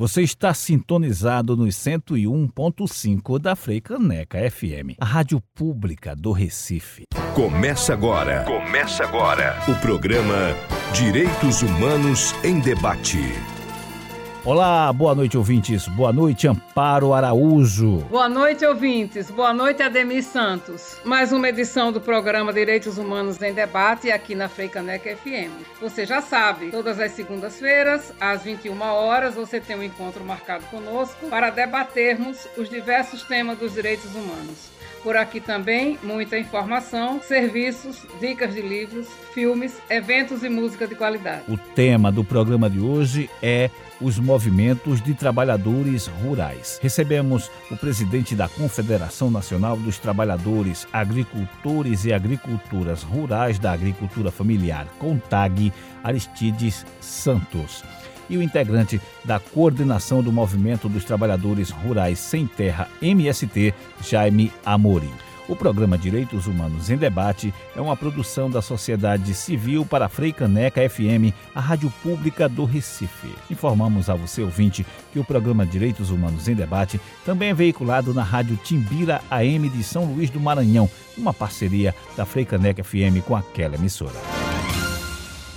Você está sintonizado nos 101.5 da Freicaneca FM, a rádio pública do Recife. Começa agora. Começa agora. O programa Direitos Humanos em Debate. Olá, boa noite, ouvintes. Boa noite, Amparo Araújo. Boa noite, ouvintes. Boa noite, Ademir Santos. Mais uma edição do programa Direitos Humanos em Debate aqui na Freicaneca FM. Você já sabe, todas as segundas-feiras, às 21 horas, você tem um encontro marcado conosco para debatermos os diversos temas dos direitos humanos. Por aqui também, muita informação, serviços, dicas de livros, filmes, eventos e música de qualidade. O tema do programa de hoje é os movimentos de trabalhadores rurais. Recebemos o presidente da Confederação Nacional dos Trabalhadores, Agricultores e Agricultoras Rurais da Agricultura Familiar, CONTAG, Aristides Santos e o integrante da Coordenação do Movimento dos Trabalhadores Rurais Sem Terra, MST, Jaime Amorim. O programa Direitos Humanos em Debate é uma produção da sociedade civil para a Freicaneca FM, a rádio pública do Recife. Informamos a você, ouvinte, que o programa Direitos Humanos em Debate também é veiculado na rádio Timbira AM de São Luís do Maranhão, uma parceria da Freicaneca FM com aquela emissora.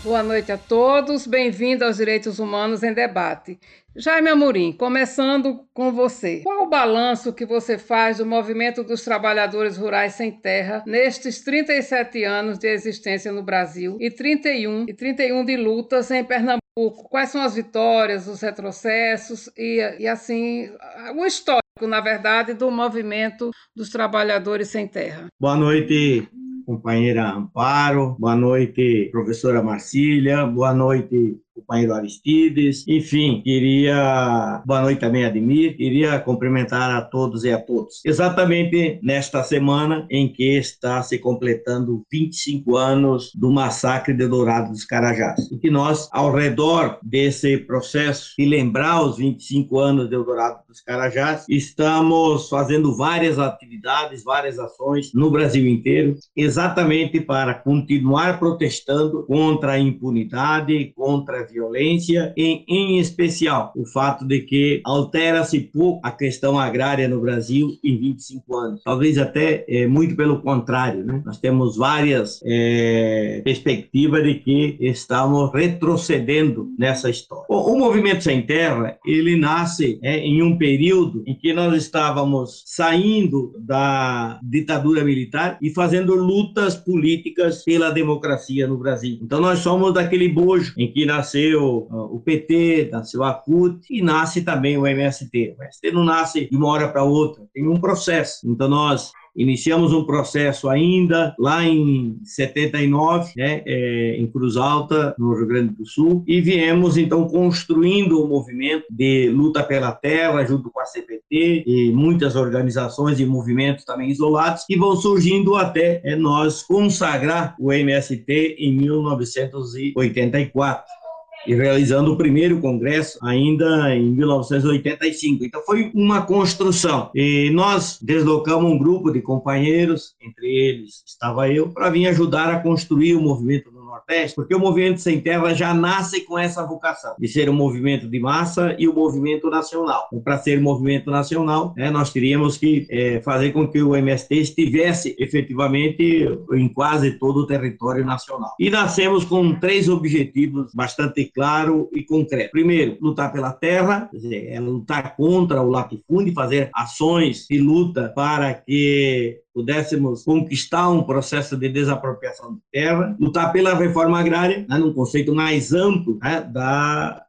Boa noite a todos, bem-vindo aos Direitos Humanos em Debate. Jaime Amorim, começando com você. Qual o balanço que você faz do movimento dos trabalhadores rurais sem terra nestes 37 anos de existência no Brasil e 31 e 31 de lutas em Pernambuco? Quais são as vitórias, os retrocessos e, e assim, o histórico, na verdade, do movimento dos trabalhadores sem terra? Boa noite, companheira Amparo, boa noite, professora Marcília, boa noite, companheiro Aristides, enfim, queria, boa noite também, Admir, queria cumprimentar a todos e a todos. Exatamente nesta semana em que está se completando 25 anos do massacre de Dourado dos Carajás, e que nós, ao redor desse processo de lembrar os 25 anos de Dourado dos Carajás, estamos fazendo várias atividades, várias ações no Brasil inteiro, exatamente para continuar protestando contra a impunidade, contra violência, em, em especial o fato de que altera-se pouco a questão agrária no Brasil em 25 anos. Talvez até é, muito pelo contrário, né? Nós temos várias é, perspectivas de que estamos retrocedendo nessa história. O, o Movimento Sem Terra, ele nasce é, em um período em que nós estávamos saindo da ditadura militar e fazendo lutas políticas pela democracia no Brasil. Então nós somos daquele bojo em que nasceu nasceu o PT, nasceu a CUT e nasce também o MST. O MST não nasce de uma hora para outra, tem um processo. Então nós Iniciamos um processo ainda lá em 79, né, é, em Cruz Alta, no Rio Grande do Sul, e viemos então construindo o um movimento de luta pela terra, junto com a CPT e muitas organizações e movimentos também isolados, que vão surgindo até é, nós consagrar o MST em 1984 e realizando o primeiro congresso ainda em 1985. Então foi uma construção. E nós deslocamos um grupo de companheiros, entre eles estava eu, para vir ajudar a construir o movimento Nordeste, porque o movimento sem terra já nasce com essa vocação de ser um movimento de massa e um movimento nacional. Então, para ser um movimento nacional, né, nós teríamos que é, fazer com que o MST estivesse efetivamente em quase todo o território nacional. E nascemos com três objetivos bastante claro e concreto. Primeiro, lutar pela terra, dizer, é lutar contra o latifúndio, fazer ações de luta para que pudéssemos conquistar um processo de desapropriação de terra, lutar pela reforma agrária, né, num conceito mais amplo né, da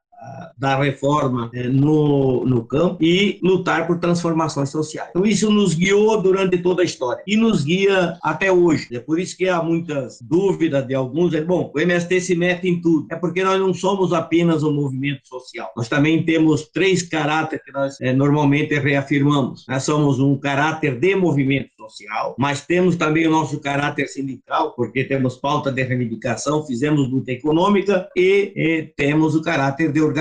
da reforma é, no, no campo e lutar por transformações sociais. Então, isso nos guiou durante toda a história e nos guia até hoje. É por isso que há muitas dúvidas de alguns. É, bom, o MST se mete em tudo. É porque nós não somos apenas um movimento social. Nós também temos três caráteres que nós é, normalmente reafirmamos. Nós somos um caráter de movimento social mas temos também o nosso caráter sindical, porque temos pauta de reivindicação, fizemos luta econômica e, e temos o caráter de organização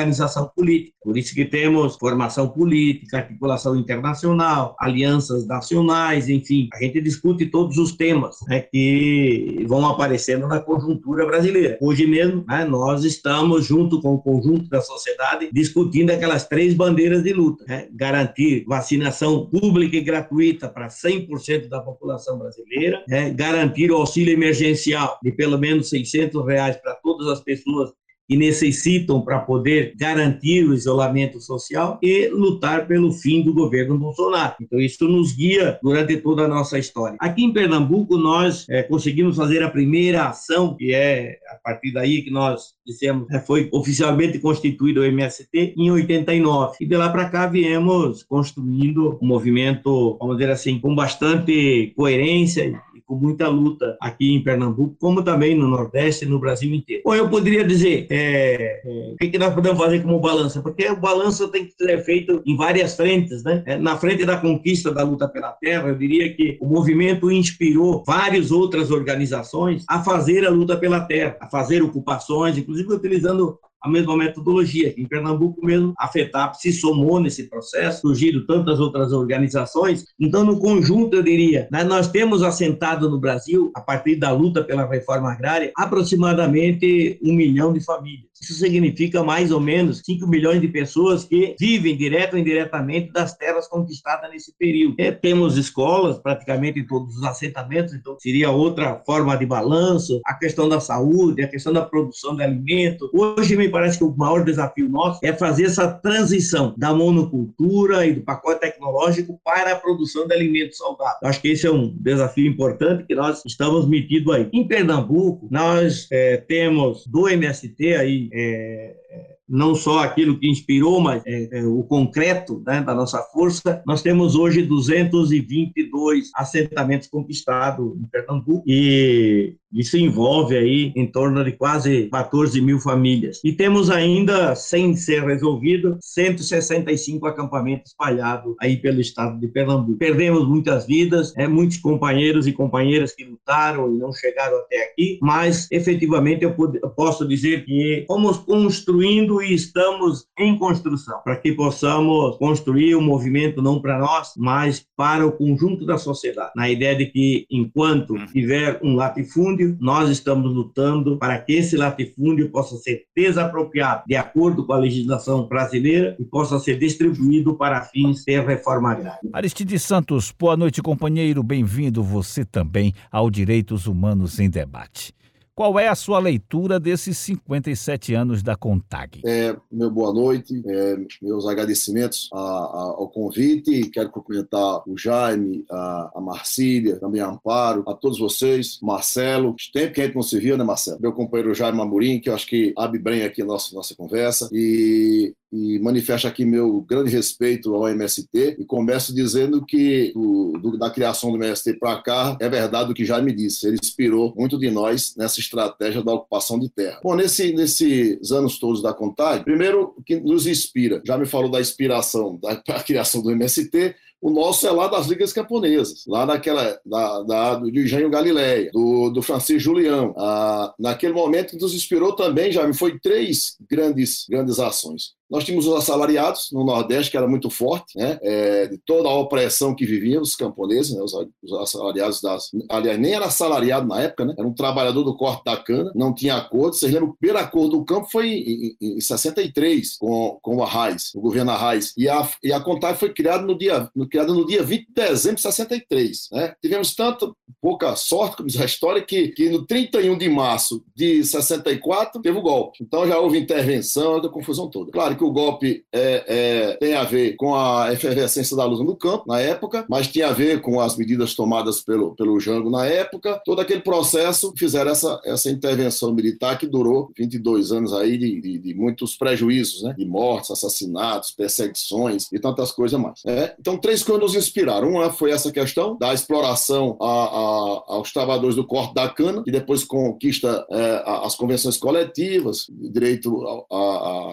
política. Por isso que temos formação política, articulação internacional, alianças nacionais, enfim, a gente discute todos os temas né, que vão aparecendo na conjuntura brasileira. Hoje mesmo, né, nós estamos, junto com o conjunto da sociedade, discutindo aquelas três bandeiras de luta: né, garantir vacinação pública e gratuita para 100% da população brasileira, né, garantir o auxílio emergencial de pelo menos 600 reais para todas as pessoas que necessitam para poder garantir o isolamento social e lutar pelo fim do governo Bolsonaro. Então, isso nos guia durante toda a nossa história. Aqui em Pernambuco, nós é, conseguimos fazer a primeira ação, que é a partir daí que nós dissemos, é, foi oficialmente constituído o MST em 89. E de lá para cá viemos construindo um movimento, vamos dizer assim, com bastante coerência com muita luta aqui em Pernambuco, como também no Nordeste e no Brasil inteiro. Bom, eu poderia dizer, é, é, o que, que, nós podemos fazer como balança? Porque o balanço tem que ser feito em várias frentes, né? É, na frente da conquista da luta pela terra, eu diria que o movimento inspirou várias outras organizações a fazer a luta pela terra, a fazer ocupações, inclusive utilizando a mesma metodologia. Em Pernambuco mesmo, a FETAP se somou nesse processo, surgiram tantas outras organizações. Então, no conjunto, eu diria, né, nós temos assentado no Brasil, a partir da luta pela reforma agrária, aproximadamente um milhão de famílias. Isso significa mais ou menos 5 milhões de pessoas que vivem direto ou indiretamente das terras conquistadas nesse período. É, temos escolas praticamente em todos os assentamentos, então seria outra forma de balanço. A questão da saúde, a questão da produção de alimento. Hoje me parece que o maior desafio nosso é fazer essa transição da monocultura e do pacote tecnológico para a produção de alimentos saudáveis. Acho que esse é um desafio importante que nós estamos metidos aí. Em Pernambuco, nós é, temos do MST aí é, não só aquilo que inspirou, mas é, é, o concreto né, da nossa força. Nós temos hoje 222 assentamentos conquistados em Pernambuco e isso envolve aí em torno de quase 14 mil famílias. E temos ainda, sem ser resolvido, 165 acampamentos espalhados aí pelo estado de Pernambuco. Perdemos muitas vidas, é, muitos companheiros e companheiras que lutaram e não chegaram até aqui, mas efetivamente eu, eu posso dizer que fomos construindo e estamos em construção para que possamos construir um movimento não para nós, mas para o conjunto da sociedade, na ideia de que enquanto tiver um latifúndio, nós estamos lutando para que esse latifúndio possa ser desapropriado de acordo com a legislação brasileira e possa ser distribuído para fins de reforma agrária. Aristides Santos, boa noite, companheiro. Bem-vindo você também ao Direitos Humanos em Debate. Qual é a sua leitura desses 57 anos da CONTAG? É, meu boa noite, é, meus agradecimentos a, a, ao convite. Quero cumprimentar o Jaime, a, a Marcília, também a Amparo, a todos vocês, Marcelo. Tempo que a gente não se viu, né, Marcelo? Meu companheiro Jaime Amorim, que eu acho que abre bem aqui a nossa, nossa conversa. E e manifesto aqui meu grande respeito ao MST e começo dizendo que do, do, da criação do MST para cá é verdade o que já me disse, ele inspirou muito de nós nessa estratégia da ocupação de terra. Bom, nesse, nesses anos todos da Contag, primeiro o que nos inspira, já me falou da inspiração da, da criação do MST, o nosso é lá das ligas camponesas, lá naquela, da, da, do Engenho Galileia, do, do Francisco Julião. Ah, naquele momento nos inspirou também, já foi três grandes, grandes ações. Nós tínhamos os assalariados no Nordeste, que era muito forte, né? É, de toda a opressão que viviam os camponeses, né? os, os, assalariados das. Aliás, nem era assalariado na época, né? Era um trabalhador do corte da cana, não tinha acordo. Vocês lembram, o primeiro acordo do campo foi em, em, em 63, com, com o Arraes, o governo Arraes. E a, e a Contag foi criada no dia, no, criada no dia 20 de dezembro de 63. Né? Tivemos tanto pouca sorte, como diz a história, que, que no 31 de março de 64 teve o golpe. Então já houve intervenção, a confusão toda. Claro que que o golpe é, é, tem a ver com a efervescência da luta no campo, na época, mas tinha a ver com as medidas tomadas pelo, pelo Jango na época. Todo aquele processo fizeram essa, essa intervenção militar que durou 22 anos aí de, de, de muitos prejuízos, né? de mortes, assassinatos, perseguições e tantas coisas mais. É? Então, três coisas nos inspiraram. Uma foi essa questão da exploração a, a, aos trabalhadores do corte da cana, que depois conquista é, as convenções coletivas, direito a,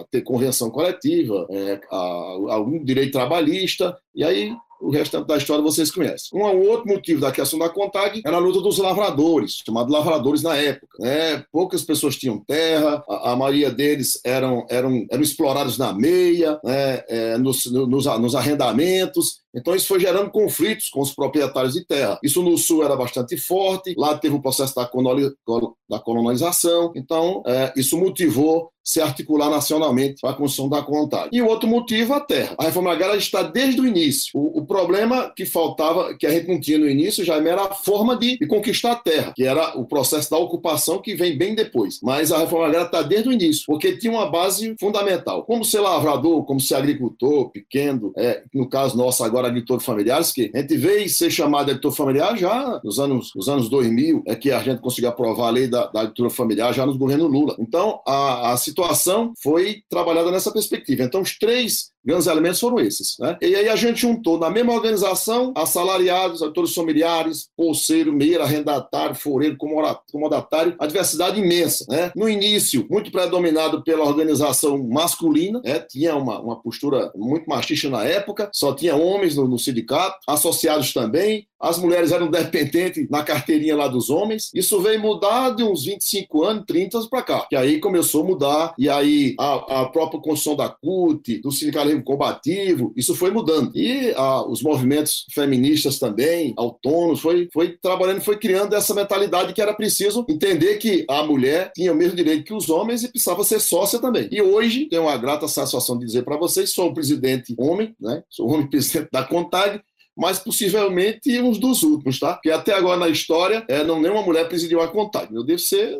a ter convenção coletiva, é, algum direito trabalhista, e aí o restante da história vocês conhecem. Um, outro motivo da questão da CONTAG era a luta dos lavradores, chamados lavradores na época. Né? Poucas pessoas tinham terra, a, a maioria deles eram, eram, eram explorados na meia, né? é, nos, nos, nos arrendamentos, então, isso foi gerando conflitos com os proprietários de terra. Isso no Sul era bastante forte, lá teve o processo da colonização. Então, é, isso motivou se articular nacionalmente para a construção da contagem. E o outro motivo, a terra. A reforma agrária está desde o início. O, o, problema que faltava, que a gente não tinha no início, já era a forma de, de, conquistar a terra, que era o processo da ocupação que vem bem depois. Mas a reforma agrária está desde o início, porque tinha uma base fundamental. Como ser lavrador, como ser agricultor, pequeno, é, no caso nosso agora agora agricultores familiares, que a gente veio ser chamado de agricultor familiar já nos anos, nos anos 2000, é que a gente conseguiu aprovar a lei da, da familiar já nos governos Lula. Então, a, a situação foi trabalhada nessa perspectiva. Então, os três grandes elementos foram esses. Né? E aí a gente juntou na mesma organização assalariados, atores familiares, bolseiro, meira, arrendatário, foreiro, comodatário, a diversidade imensa. Né? No início, muito predominado pela organização masculina, né? tinha uma, uma postura muito machista na época, só tinha homens no, no sindicato, associados também, as mulheres eram dependentes na carteirinha lá dos homens. Isso veio mudar de uns 25 anos, 30 anos para cá. Que aí começou a mudar, e aí a, a própria construção da CUT, do sindicalismo combativo, isso foi mudando. E a, os movimentos feministas também, autônomos, foi, foi trabalhando, foi criando essa mentalidade que era preciso entender que a mulher tinha o mesmo direito que os homens e precisava ser sócia também. E hoje, tenho a grata satisfação de dizer para vocês, sou o presidente homem, né? Sou o homem presidente da CONTAG, mas possivelmente uns dos últimos, tá? Porque até agora na história, é, não nenhuma mulher presidiu a contagem. Eu devo ser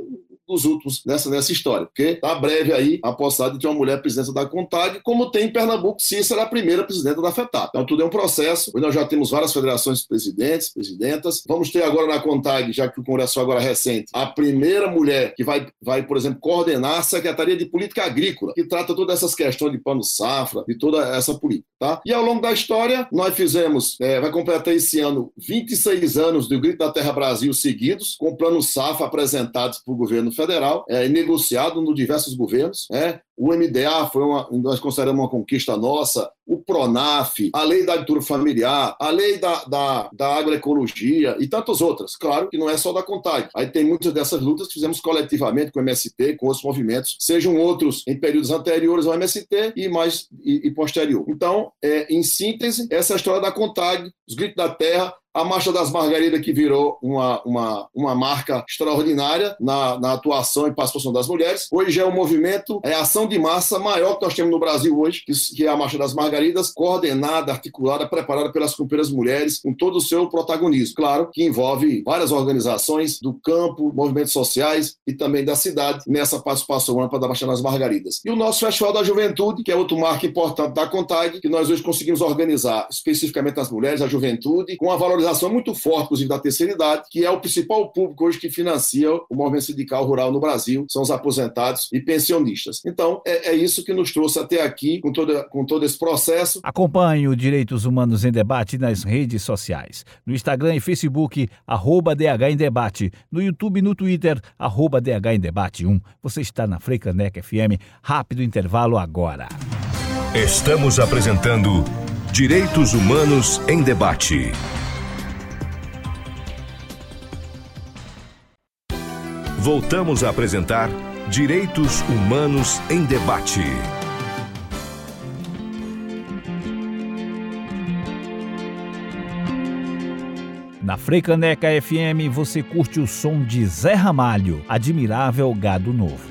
dos últimos nessa, nessa história, porque está breve aí a possibilidade de ter uma mulher presidenta da CONTAG, como tem em Pernambuco, Cícera, a primeira presidenta da FETAP. Então, tudo é um processo. Nós já temos várias federações de presidentes, presidentas. Vamos ter agora na CONTAG, já que o Congresso agora é recente, a primeira mulher que vai, vai, por exemplo, coordenar a Secretaria de Política Agrícola, que trata todas essas questões de pano safra, de toda essa política. Tá? E ao longo da história, nós fizemos, é, vai completar esse ano 26 anos do Grito da Terra Brasil seguidos, com plano safra apresentados para o governo federal, é, negociado nos diversos governos. É, o MDA foi uma, nós consideramos uma conquista nossa, o PRONAF, a lei da agricultura familiar, a lei da, da, da agroecologia e tantas outras. Claro que não é só da contagem. Aí tem muitas dessas lutas que fizemos coletivamente com o MST, com outros movimentos, sejam outros em períodos anteriores ao MST e mais e, e posterior. Então, é, em síntese, essa é história da contagem, os gritos da terra, a Marcha das Margaridas, que virou uma, uma, uma marca extraordinária na, na atuação e participação das mulheres. Hoje é um movimento, é ação de massa maior que nós temos no Brasil hoje, que, é a Marcha das Margaridas, coordenada, articulada, preparada pelas companheiras mulheres, com todo o seu protagonismo. Claro que envolve várias organizações do campo, movimentos sociais e também da cidade nessa participação ampla da Marcha das Margaridas. E o nosso Festival da Juventude, que é outro marco importante da CONTAG, que nós hoje conseguimos organizar especificamente as mulheres, a juventude, com a valorização muito forte, inclusive, da terceira idade, que é o principal público hoje que financia o movimento sindical rural no Brasil, são os aposentados e pensionistas. Então, é, é isso que nos trouxe até aqui, com, toda, com todo esse processo. Acompanhe o Direitos Humanos em Debate nas redes sociais. No Instagram e Facebook, arroba DH em Debate. No YouTube e no Twitter, arroba DH em Debate 1. Você está na Freicaneca FM. Rápido intervalo agora. Estamos apresentando Direitos Humanos em Debate. Voltamos a apresentar Direitos Humanos em Debate. Na Freicaneca FM você curte o som de Zé Ramalho, Admirável Gado Novo.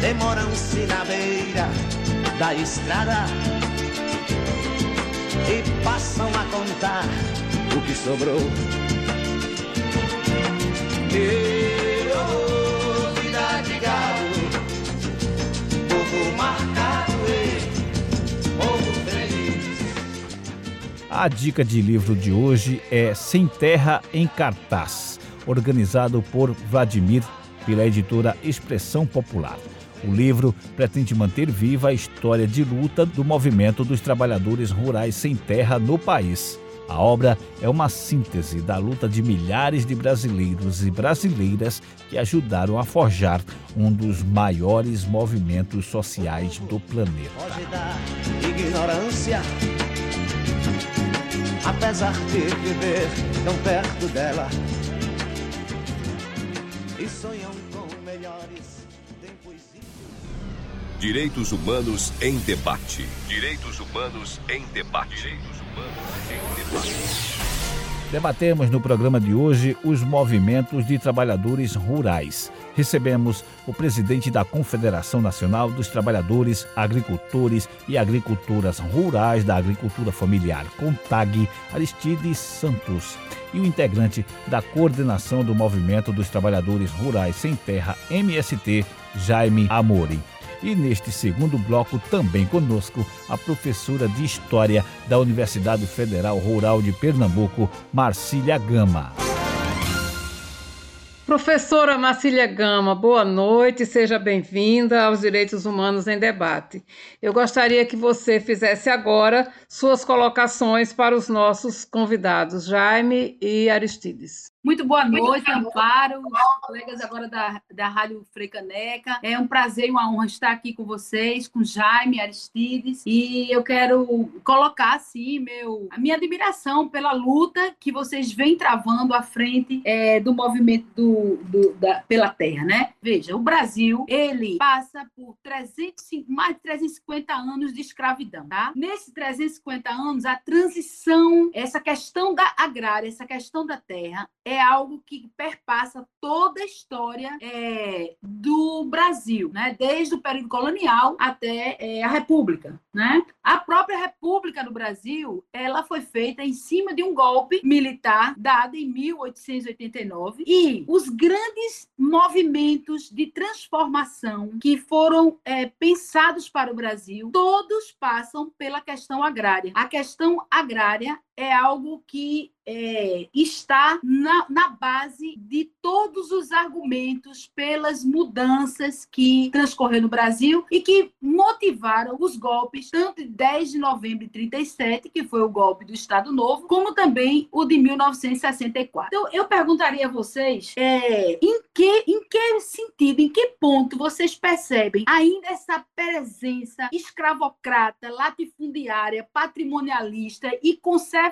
Demoram-se na beira da estrada e passam a contar o que sobrou. Eu, vida de galo, povo marcado e povo feliz. A dica de livro de hoje é Sem Terra em Cartaz, organizado por Vladimir pela editora Expressão Popular. O livro pretende manter viva a história de luta do movimento dos trabalhadores rurais sem terra no país. A obra é uma síntese da luta de milhares de brasileiros e brasileiras que ajudaram a forjar um dos maiores movimentos sociais do planeta. Foge da ignorância. Apesar de viver tão perto dela. E sonham Direitos Humanos em Debate. Direitos Humanos em Debate. Direitos Humanos em Debate. Debatemos no programa de hoje os movimentos de trabalhadores rurais. Recebemos o presidente da Confederação Nacional dos Trabalhadores, Agricultores e Agricultoras Rurais da Agricultura Familiar, CONTAG, Aristides Santos, e o integrante da coordenação do Movimento dos Trabalhadores Rurais Sem Terra, MST, Jaime Amorim. E neste segundo bloco, também conosco, a professora de História da Universidade Federal Rural de Pernambuco, Marcília Gama. Professora Marcília Gama, boa noite, seja bem-vinda aos Direitos Humanos em Debate. Eu gostaria que você fizesse agora suas colocações para os nossos convidados, Jaime e Aristides. Muito boa noite, Amparo, os colegas agora da, da Rádio Freicaneca. É um prazer e uma honra estar aqui com vocês, com Jaime Aristides. E eu quero colocar, assim, meu, a minha admiração pela luta que vocês vêm travando à frente é, do movimento do, do- da, pela terra, né? Veja, o Brasil, ele passa por 305, mais de 350 anos de escravidão, tá? Nesses 350 anos, a transição, essa questão da agrária, essa questão da terra, é algo que perpassa toda a história é, do Brasil, né? desde o período colonial até é, a República. Né? A própria República do Brasil ela foi feita em cima de um golpe militar dado em 1889 e os grandes movimentos de transformação que foram é, pensados para o Brasil, todos passam pela questão agrária. A questão agrária é algo que é, está na, na base de todos os argumentos pelas mudanças que transcorreram no Brasil e que motivaram os golpes, tanto de 10 de novembro de 37, que foi o golpe do Estado Novo, como também o de 1964. Então, eu perguntaria a vocês é, em, que, em que sentido, em que ponto vocês percebem ainda essa presença escravocrata, latifundiária, patrimonialista e conservadora.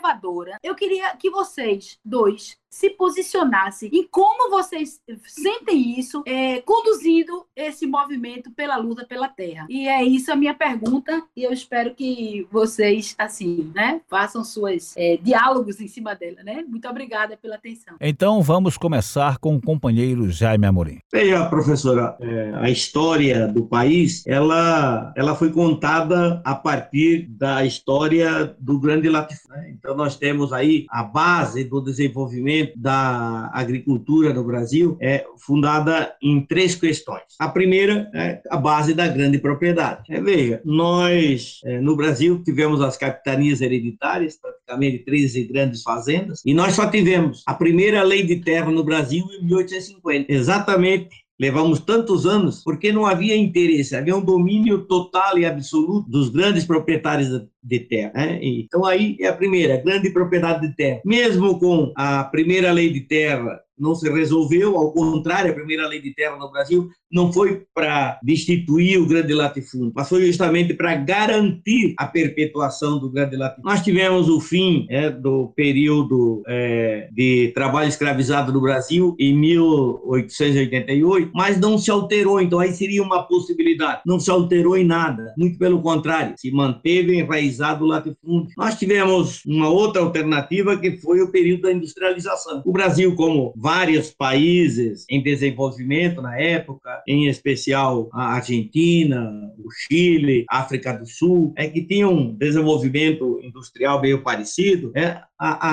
Eu queria que que vocês dois se posicionasse em como vocês sentem isso, é, conduzindo esse movimento pela luta pela terra. E é isso a minha pergunta, e eu espero que vocês, assim, né, façam suas é, diálogos em cima dela, né? Muito obrigada pela atenção. Então vamos começar com o companheiro Jaime Amorim. Veja, professora, é, a história do país, ela, ela foi contada a partir da história do grande latifúndio. Né? Então nós temos aí a base do desenvolvimento da agricultura no Brasil é fundada em três questões. A primeira é a base da grande propriedade. É, veja, nós é, no Brasil tivemos as capitanias hereditárias, praticamente 13 grandes fazendas, e nós só tivemos a primeira lei de terra no Brasil em 1850, exatamente Levamos tantos anos porque não havia interesse, havia um domínio total e absoluto dos grandes proprietários de terra. Né? Então, aí é a primeira, grande propriedade de terra. Mesmo com a primeira lei de terra não se resolveu, ao contrário, a primeira lei de terra no Brasil não foi para destituir o grande latifúndio, mas foi justamente para garantir a perpetuação do grande latifúndio. Nós tivemos o fim é, do período é, de trabalho escravizado no Brasil em 1888, mas não se alterou, então aí seria uma possibilidade. Não se alterou em nada, muito pelo contrário, se manteve enraizado o latifúndio. Nós tivemos uma outra alternativa que foi o período da industrialização. O Brasil, como vários países em desenvolvimento na época, em especial a Argentina, o Chile, África do Sul, é que tinham um desenvolvimento industrial meio parecido, é, a,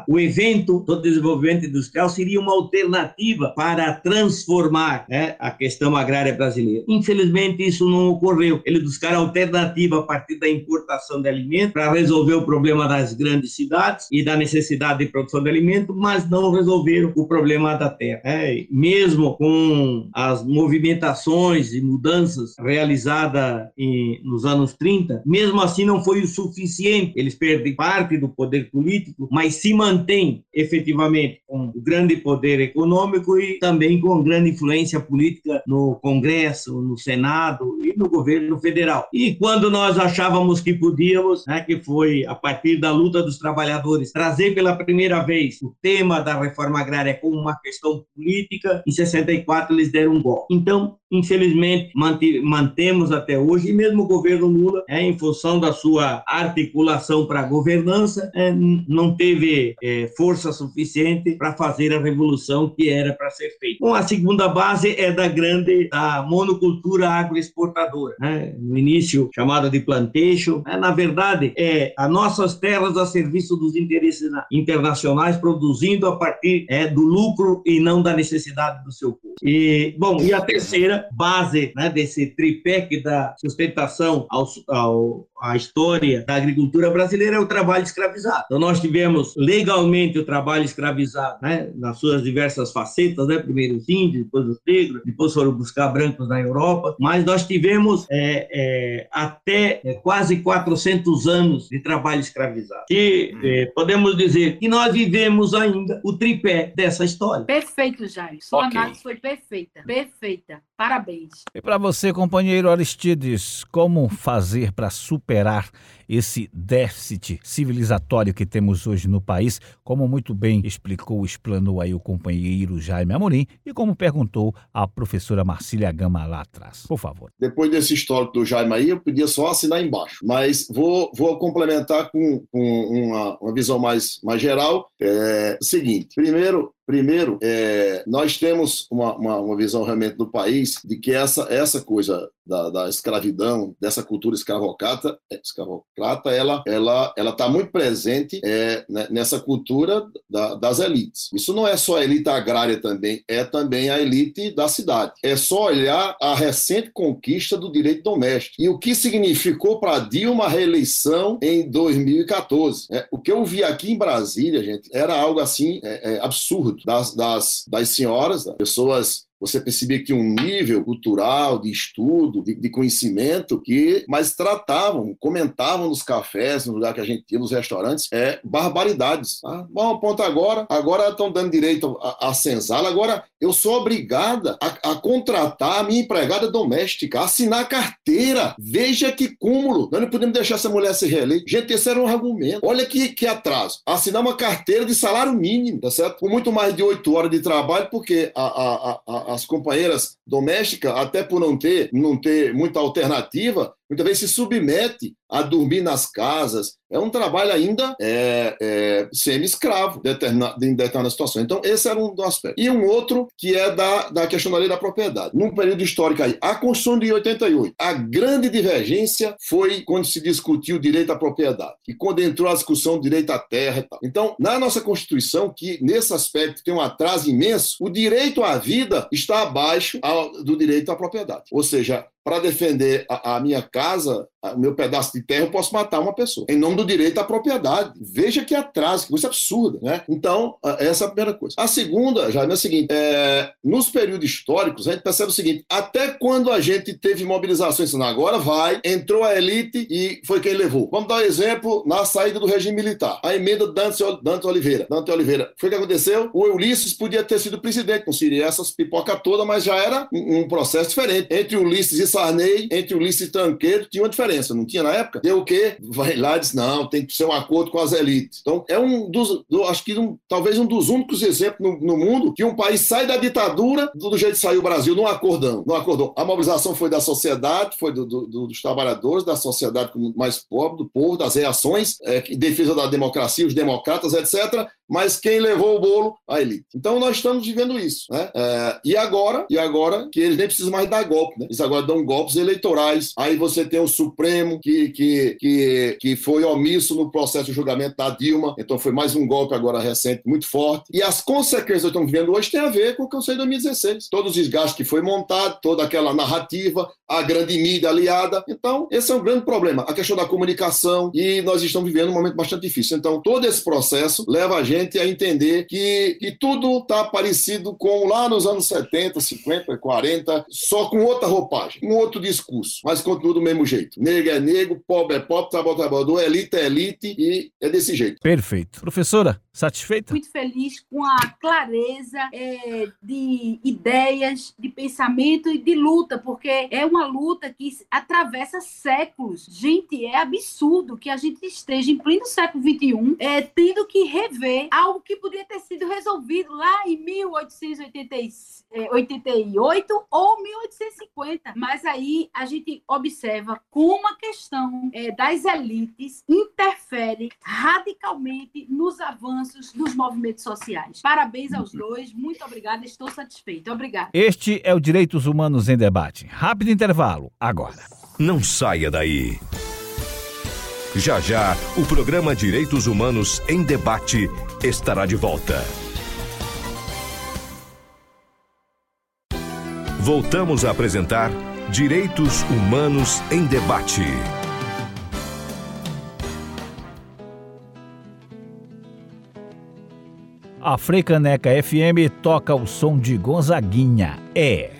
a, o evento do desenvolvimento industrial seria uma alternativa para transformar né, a questão agrária brasileira. Infelizmente, isso não ocorreu. Eles buscaram alternativa a partir da importação de alimentos para resolver o problema das grandes cidades e da necessidade de produção de alimentos, mas não resolveram o problema da terra. É, mesmo com as movimentações e mudanças realizadas em, nos anos 30, mesmo assim não foi o suficiente. Eles perdem parte do poder político político, mas se mantém efetivamente com grande poder econômico e também com grande influência política no Congresso, no Senado e no governo federal. E quando nós achávamos que podíamos, né, que foi a partir da luta dos trabalhadores, trazer pela primeira vez o tema da reforma agrária como uma questão política, em 64 eles deram um golpe. Então, infelizmente, mantemos até hoje, e mesmo o governo Lula, é, em função da sua articulação para a governança, é, não teve é, força suficiente para fazer a revolução que era para ser feita. Bom, a segunda base é da grande da monocultura agroexportadora, né? no início chamada de plantation, né? na verdade é as nossas terras a serviço dos interesses internacionais, produzindo a partir é, do lucro e não da necessidade do seu povo. E bom, e a terceira base né, desse tripé que dá sustentação ao, ao a história da agricultura brasileira é o trabalho escravizado. Então, nós tivemos legalmente o trabalho escravizado, né, nas suas diversas facetas, né, primeiro os índios, depois os negros, depois foram buscar brancos na Europa, mas nós tivemos é, é, até é, quase 400 anos de trabalho escravizado. E é, podemos dizer que nós vivemos ainda o tripé dessa história. Perfeito, Jair. Sua okay. análise foi perfeita, perfeita. Parabéns. E para você, companheiro Aristides, como fazer para superar esse déficit civilizatório que temos hoje no país, como muito bem explicou, explanou aí o companheiro Jaime Amorim e como perguntou a professora Marcília Gama lá atrás. Por favor. Depois desse histórico do Jaime aí, eu podia só assinar embaixo, mas vou, vou complementar com, com uma, uma visão mais, mais geral. É, seguinte, primeiro, Primeiro, é, nós temos uma, uma, uma, visão realmente do país de que essa, essa coisa da, da escravidão, dessa cultura escravocrata, é, escravocrata ela ela ela está muito presente é, né, nessa cultura da, das elites. Isso não é só a elite agrária também, é também a elite da cidade. É só olhar a recente conquista do direito doméstico e o que significou para Dilma a reeleição em 2014. É, o que eu vi aqui em Brasília, gente, era algo assim é, é absurdo das, das, das senhoras, das pessoas você percebia que um nível cultural, de estudo, de, de conhecimento, que mas tratavam, comentavam nos cafés, no lugar que a gente ia, nos restaurantes, é barbaridades. Tá? Bom, ponto agora, agora estão dando direito à senzala, agora eu sou obrigada a, a, contratar a minha empregada doméstica, a assinar carteira. Veja que cúmulo. Nós não podemos deixar essa mulher se reeleita. Gente, esse era um argumento. Olha que, que atraso. Assinar uma carteira de salário mínimo, tá certo? Com muito mais de oito horas de trabalho, porque a, a, a, as companheiras domésticas, até por não ter, não ter muita alternativa, muitas vezes se submete a dormir nas casas. É um trabalho ainda é, é, semi-escravo em determinada situação. Então, esse era um dos aspectos. E um outro que é da, da questão da lei da propriedade. Num período histórico aí, a Constituição de 88, a grande divergência foi quando se discutiu o direito à propriedade e quando entrou a discussão do direito à terra e tal. Então, na nossa Constituição, que nesse aspecto tem um atraso imenso, o direito à vida está abaixo do direito à propriedade. Ou seja, para defender a, a, minha casa, o meu pedaço de terra, eu posso matar uma pessoa, em nome do direito à propriedade. Veja que atraso, que coisa absurda, né? Então, essa é a primeira coisa. A segunda, já é a seguinte: é, nos períodos históricos, a gente percebe o seguinte: até quando a gente teve mobilizações, agora vai, entrou a elite e foi quem levou. Vamos dar um exemplo na saída do regime militar. A emenda Dante, Dante Oliveira. Dante Oliveira. Foi o que aconteceu? O Ulisses podia ter sido presidente, não seria essas pipoca toda, mas já era um, um processo diferente. Entre Ulisses e Sarney, entre Ulisses e Tanqueiro, tinha uma diferença, não tinha na época? Deu o quê? Vai lá e diz, não, tem que ser um acordo com as elites. Então, é um dos, do, acho que um, talvez um dos únicos exemplos no, no, mundo que um país sai da ditadura do, jeito que saiu o Brasil, num acordão, num acordão. A mobilização foi da sociedade, foi do, do, dos trabalhadores, da sociedade mais pobre, do povo, das reações, é, em defesa da democracia, os democratas, etc., mas quem levou o bolo? A elite. Então nós estamos vivendo isso. Né? É, e agora, e agora que eles nem precisam mais dar golpe, né? eles agora dão golpes eleitorais. Aí você tem o Supremo que, que, que, que foi omisso no processo de julgamento da Dilma, então foi mais um golpe agora recente, muito forte. E as consequências que estamos vivendo hoje têm a ver com o Conselho de 2016. Todos os desgastes que foi montado, toda aquela narrativa, a grande mídia aliada. Então, esse é um grande problema. A questão da comunicação, e nós estamos vivendo um momento bastante difícil. Então, todo esse processo leva a gente a entender que, que tudo está parecido com lá nos anos 70, 50, 40, só com outra roupagem, um outro discurso, mas continua do mesmo jeito. Negro é negro, pobre é pobre, trabalhador é trabalhador, elite é elite e é desse jeito. Perfeito. Professora, satisfeita? Muito feliz com a clareza é, de ideias, de pensamento e de luta, porque é uma luta que atravessa séculos. Gente, é absurdo que a gente esteja em pleno século XXI é, tendo que rever algo que poderia ter sido resolvido lá em 1888 ou 1850. Mas aí a gente observa como a questão é, das elites interfere radicalmente nos avanços dos movimentos sociais. Parabéns aos dois, muito obrigada, estou satisfeito. Obrigada. Este é o Direitos Humanos em Debate. Rápido intervalo, agora. Não saia daí. Já já, o programa Direitos Humanos em Debate estará de volta. Voltamos a apresentar Direitos Humanos em Debate. A Frecaneca FM toca o som de Gonzaguinha. É.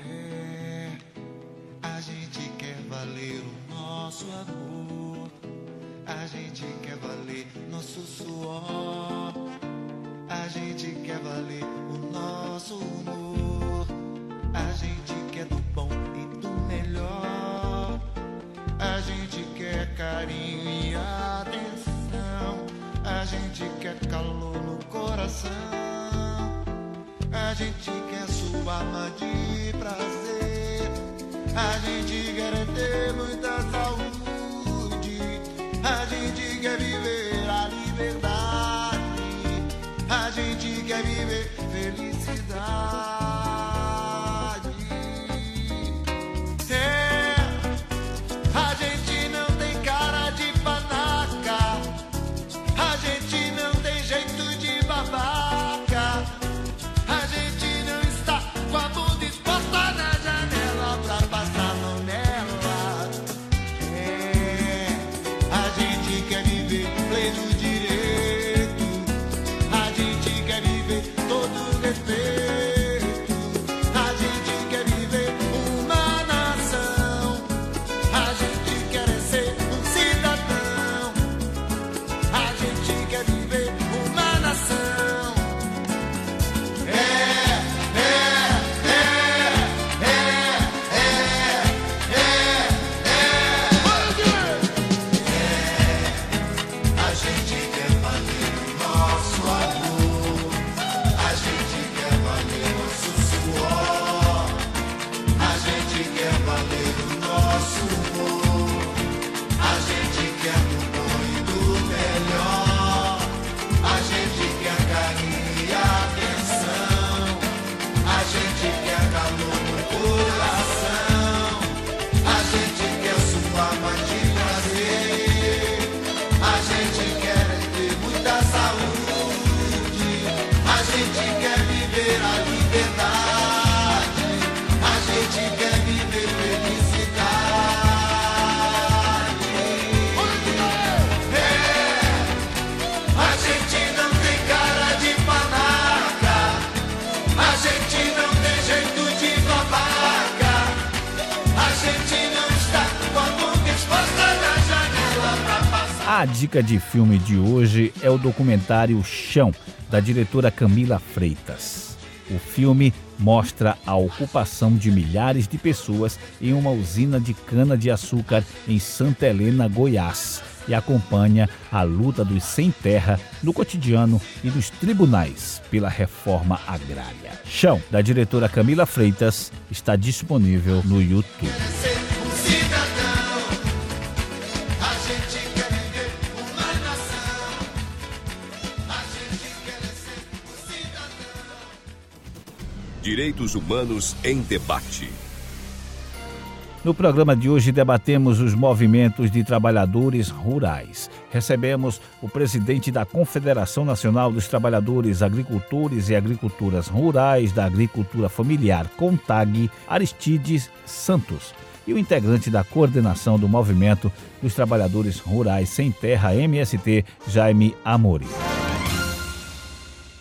dica de filme de hoje é o documentário Chão, da diretora Camila Freitas. O filme mostra a ocupação de milhares de pessoas em uma usina de cana-de-açúcar em Santa Helena, Goiás, e acompanha a luta dos sem terra no cotidiano e nos tribunais pela reforma agrária. Chão, da diretora Camila Freitas, está disponível no YouTube. Direitos Humanos em Debate. No programa de hoje debatemos os movimentos de trabalhadores rurais. Recebemos o presidente da Confederação Nacional dos Trabalhadores Agricultores e Agriculturas Rurais da Agricultura Familiar, CONTAG, Aristides Santos, e o integrante da coordenação do Movimento dos Trabalhadores Rurais Sem Terra, MST, Jaime Amori.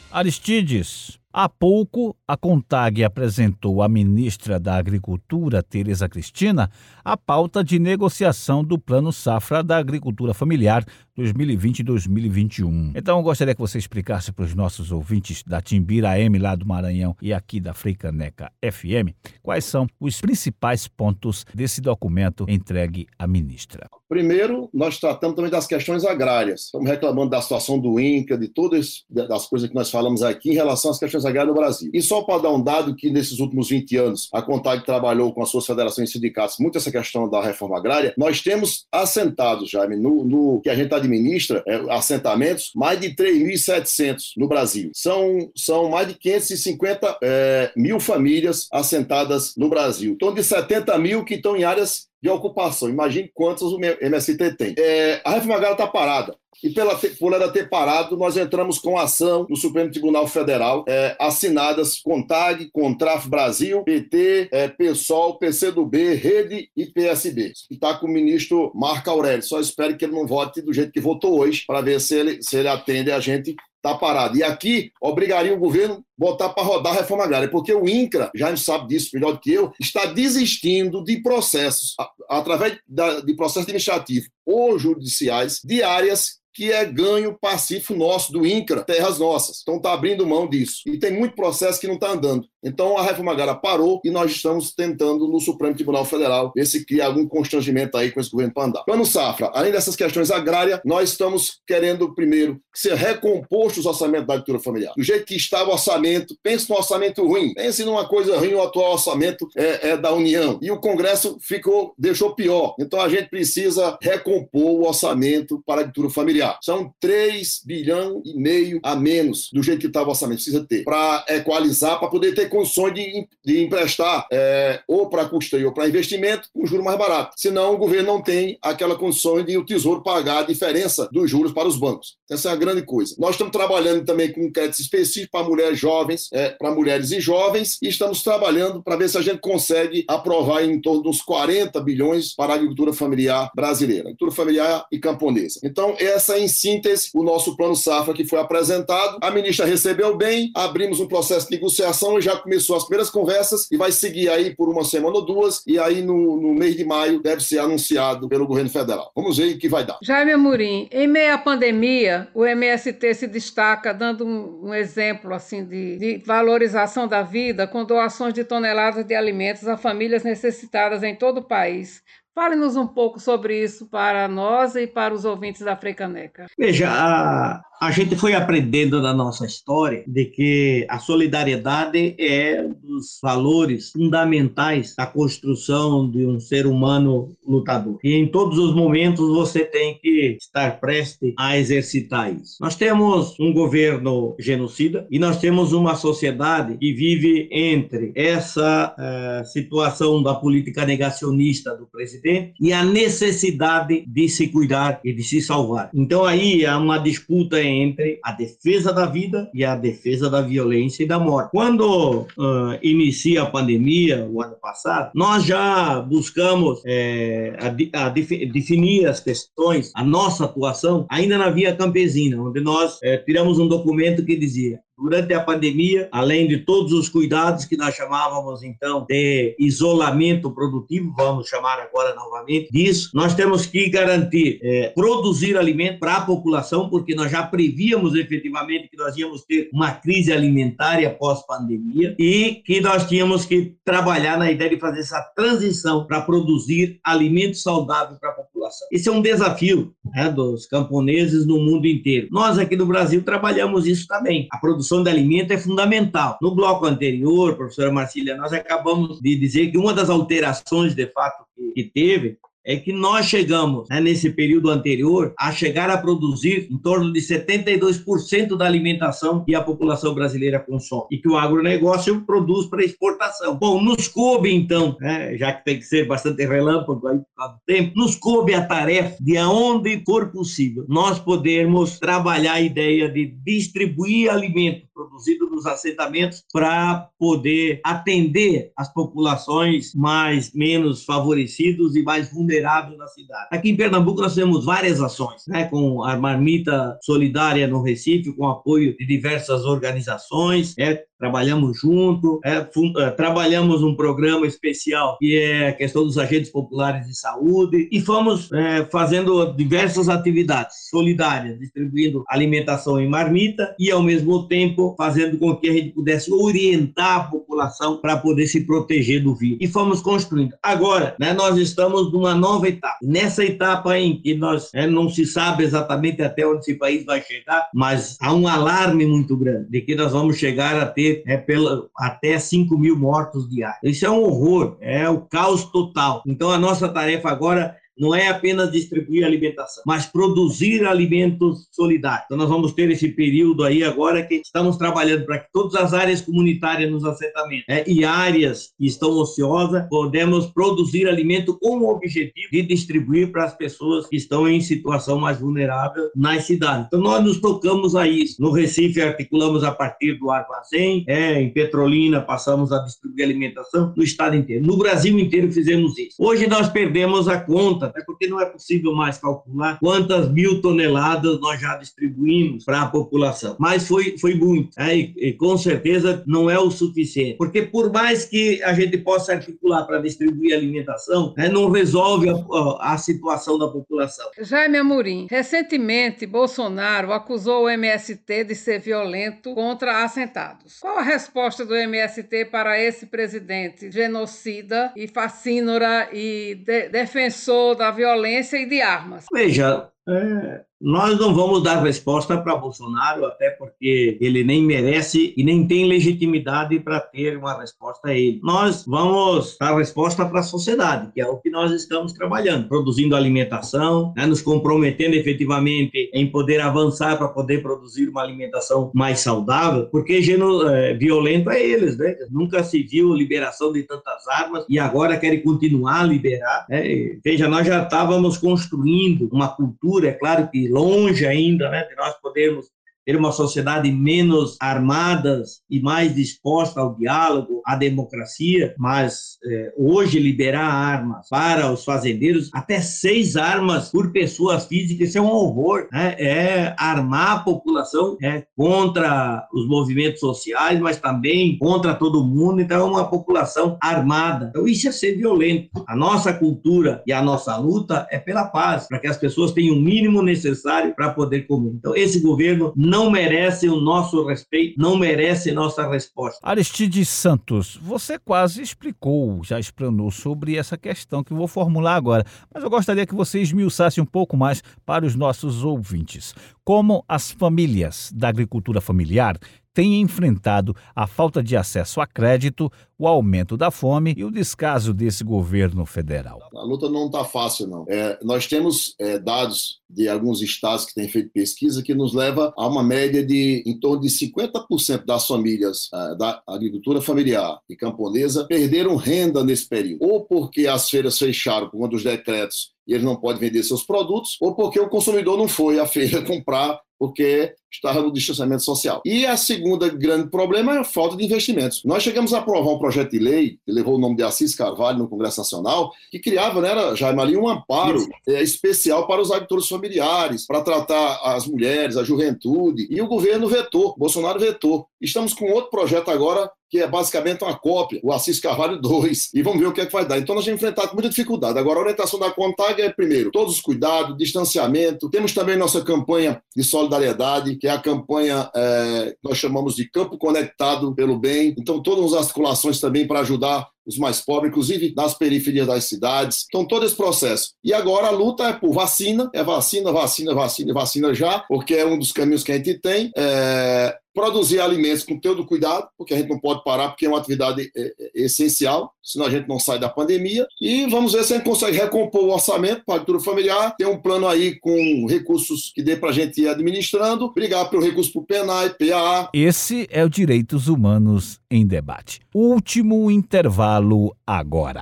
Aristides, Há pouco, a CONTAG apresentou à ministra da Agricultura, Tereza Cristina, a pauta de negociação do Plano Safra da Agricultura Familiar 2020-2021. Então, eu gostaria que você explicasse para os nossos ouvintes da Timbira M lá do Maranhão e aqui da Freicaneca FM quais são os principais pontos desse documento entregue à ministra. Primeiro, nós tratamos também das questões agrárias. Estamos reclamando da situação do INCA, de todas as coisas que nós falamos aqui em relação às questões agrárias no Brasil. E só para dar um dado que nesses últimos 20 anos a Contag trabalhou com as suas federações e sindicatos muito essa questão da reforma agrária, nós temos assentados, Jaime, no, no que a gente administra, é, assentamentos, mais de 3.700 no Brasil. São, são mais de 550 é, mil famílias assentadas no Brasil. Então, de 70 mil que estão em áreas de ocupação. Imagine quantas o MST tem. É, a reforma agrária está parada. E pela, por ela ter parado, nós entramos com ação no Supremo Tribunal Federal, é, assinadas CONTAG, Contraf Brasil, PT, é, PSOL, PCdoB, Rede e PSB. Está com o ministro Marco Aurélio. Só espero que ele não vote do jeito que votou hoje, para ver se ele, se ele atende a gente está parado. E aqui obrigaria o governo botar para rodar a reforma agrária, porque o INCRA, já não sabe disso melhor do que eu, está desistindo de processos, através de processos administrativos ou judiciais, de áreas que é ganho pacífico nosso do INCRA, terras nossas. Então está abrindo mão disso. E tem muito processo que não está andando. Então a reforma agrária parou e nós estamos tentando no Supremo Tribunal Federal ver se cria algum constrangimento aí com esse governo para andar. Plano Safra, além dessas questões agrárias, nós estamos querendo primeiro ser recomposto os orçamentos da agricultura familiar. Do jeito que está o orçamento, pense no orçamento ruim, pense numa coisa ruim, o atual orçamento é, é da União. E o Congresso ficou, deixou pior. Então a gente precisa recompor o orçamento para a agricultura familiar. São 3 bilhão e meio a menos do jeito que está o orçamento, precisa ter, para equalizar, para poder ter condições de, de emprestar é, ou para custeio ou para investimento com juros mais baratos. Senão o governo não tem aquela condição de o Tesouro pagar a diferença dos juros para os bancos. Essa é a grande coisa. Nós estamos trabalhando também com créditos específicos para mulheres jovens, é, para mulheres e jovens, e estamos trabalhando para ver se a gente consegue aprovar em torno dos 40 bilhões para a agricultura familiar brasileira, agricultura familiar e camponesa. Então, essa em síntese, o nosso plano safra que foi apresentado. A ministra recebeu bem, abrimos um processo de negociação e já começou as primeiras conversas e vai seguir aí por uma semana ou duas e aí no, no mês de maio deve ser anunciado pelo governo federal. Vamos ver o que vai dar. Jaime Amorim, em meio à pandemia, o MST se destaca dando um, um exemplo assim de, de valorização da vida com doações de toneladas de alimentos a famílias necessitadas em todo o país. Fale-nos um pouco sobre isso para nós e para os ouvintes da Frecaneca. Veja, a, a gente foi aprendendo na nossa história de que a solidariedade é um dos valores fundamentais da construção de um ser humano lutador. E em todos os momentos você tem que estar prestes a exercitar isso. Nós temos um governo genocida e nós temos uma sociedade que vive entre essa uh, situação da política negacionista do presidente e a necessidade de se cuidar e de se salvar. Então aí há uma disputa entre a defesa da vida e a defesa da violência e da morte. Quando uh, inicia a pandemia, o ano passado, nós já buscamos é, a, a definir as questões, a nossa atuação, ainda na via campesina, onde nós é, tiramos um documento que dizia Durante a pandemia, além de todos os cuidados que nós chamávamos então de isolamento produtivo, vamos chamar agora novamente disso, nós temos que garantir é, produzir alimento para a população, porque nós já prevíamos efetivamente que nós íamos ter uma crise alimentar pós-pandemia e que nós tínhamos que trabalhar na ideia de fazer essa transição para produzir alimentos saudáveis para a população. Esse é um desafio né, dos camponeses no mundo inteiro. Nós aqui no Brasil trabalhamos isso também. A produção de alimento é fundamental. No bloco anterior, professora Marcília, nós acabamos de dizer que uma das alterações de fato que teve é que nós chegamos, né, nesse período anterior, a chegar a produzir em torno de 72% da alimentação que a população brasileira consome e que o agronegócio produz para exportação. Bom, nos coube, então, né, já que tem que ser bastante relâmpago aí por causa do tempo, nos coube a tarefa de, aonde for possível, nós podermos trabalhar a ideia de distribuir alimento produzido nos assentamentos para poder atender as populações mais menos favorecidas e mais vulneráveis da cidade. Aqui em Pernambuco nós temos várias ações, né, com a marmita solidária no Recife, com apoio de diversas organizações, é, trabalhamos junto, é, é, trabalhamos um programa especial que é a questão dos agentes populares de saúde e fomos é, fazendo diversas atividades solidárias, distribuindo alimentação em marmita e ao mesmo tempo fazendo com que a gente pudesse orientar a população para poder se proteger do vírus. E fomos construindo. Agora, né, nós estamos numa nova etapa. Nessa etapa em que nós é, não se sabe exatamente até onde esse país vai chegar, mas há um alarme muito grande de que nós vamos chegar a ter é, pela, até 5 mil mortos diários. Isso é um horror, é o caos total. Então, a nossa tarefa agora não é apenas distribuir alimentação, mas produzir alimentos solidários. Então, nós vamos ter esse período aí agora que estamos trabalhando para que todas as áreas comunitárias nos assentamentos né, e áreas que estão ociosas, podemos produzir alimento com o objetivo de distribuir para as pessoas que estão em situação mais vulnerável nas cidades. Então, nós nos tocamos a isso. No Recife, articulamos a partir do Armazém, é, em Petrolina, passamos a distribuir alimentação no estado inteiro. No Brasil inteiro fizemos isso. Hoje, nós perdemos a conta até porque não é possível mais calcular quantas mil toneladas nós já distribuímos para a população. Mas foi, foi muito, é, e, e, com certeza não é o suficiente, porque por mais que a gente possa articular para distribuir alimentação, é, não resolve a, a, situação da população. Jaime Amorim, recentemente Bolsonaro acusou o MST de ser violento contra assentados. Qual a resposta do MST para esse presidente genocida e fascínora e de defensor da violência e de armas. Veja, é, nós não vamos dar resposta para Bolsonaro, até porque ele nem merece e nem tem legitimidade para ter uma resposta a ele. Nós vamos dar resposta para a sociedade, que é o que nós estamos trabalhando, produzindo alimentação, né, nos comprometendo efetivamente em poder avançar para poder produzir uma alimentação mais saudável, porque geno, é, violento é eles, né? Nunca se viu liberação de tantas armas e agora querem continuar a liberar. Né? Veja, nós já estávamos construindo uma cultura, é claro que longe ainda né, de nós podermos ter uma sociedade menos armada e mais disposta ao diálogo, à democracia, mas é, hoje liberar armas para os fazendeiros, até seis armas por pessoa física, isso é um horror, né? é armar a população é, contra os movimentos sociais, mas também contra todo mundo, então é uma população armada. Então isso é ser violento. A nossa cultura e a nossa luta é pela paz, para que as pessoas tenham o mínimo necessário para poder comer. Então esse governo não não merece o nosso respeito, não merece nossa resposta. Aristides Santos, você quase explicou, já explanou sobre essa questão que vou formular agora, mas eu gostaria que você esmiuçasse um pouco mais para os nossos ouvintes. Como as famílias da agricultura familiar tem enfrentado a falta de acesso a crédito, o aumento da fome e o descaso desse governo federal. A luta não está fácil, não. É, nós temos é, dados de alguns estados que têm feito pesquisa que nos leva a uma média de em torno de 50% das famílias é, da agricultura familiar e camponesa perderam renda nesse período, ou porque as feiras fecharam por conta dos decretos e eles não podem vender seus produtos, ou porque o consumidor não foi à feira comprar porque estava no distanciamento social. E a segunda grande problema é a falta de investimentos. Nós chegamos a aprovar um projeto de lei, que levou o nome de Assis Carvalho no Congresso Nacional, que criava, né, Jaime, ali um amparo é, especial para os agricultores familiares, para tratar as mulheres, a juventude, e o governo vetou, Bolsonaro vetou. Estamos com outro projeto agora que é basicamente uma cópia, o Assis Carvalho 2, e vamos ver o que é que vai dar. Então nós vamos enfrentar com muita dificuldade. Agora, a orientação da CONTAG é, primeiro, todos os cuidados, distanciamento. Temos também nossa campanha de solidariedade, que é a campanha é, que nós chamamos de Campo Conectado pelo Bem. Então, todas as articulações também para ajudar os mais pobres, inclusive nas periferias das cidades. Então, todo esse processo. E agora a luta é por vacina, é vacina, vacina, vacina, vacina já, porque é um dos caminhos que a gente tem. É, produzir alimentos com todo cuidado, porque a gente não pode parar, porque é uma atividade é, é, essencial, senão a gente não sai da pandemia. E vamos ver se a gente consegue recompor o orçamento para a agricultura familiar, ter um plano aí com recursos que dê para a gente ir administrando, brigar pelo recurso para o PENAI, PAA. Esse é o Direitos Humanos em Debate. Último intervalo agora.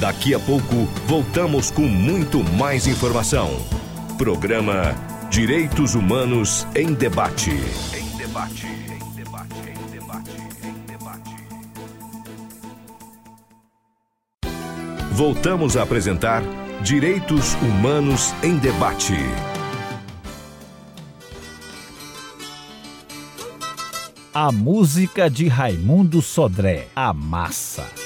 Daqui a pouco, voltamos com muito mais informação. Programa Direitos Humanos em Debate debate, em debate, em debate, em debate. Voltamos a apresentar Direitos Humanos em Debate. A música de Raimundo Sodré, A Massa.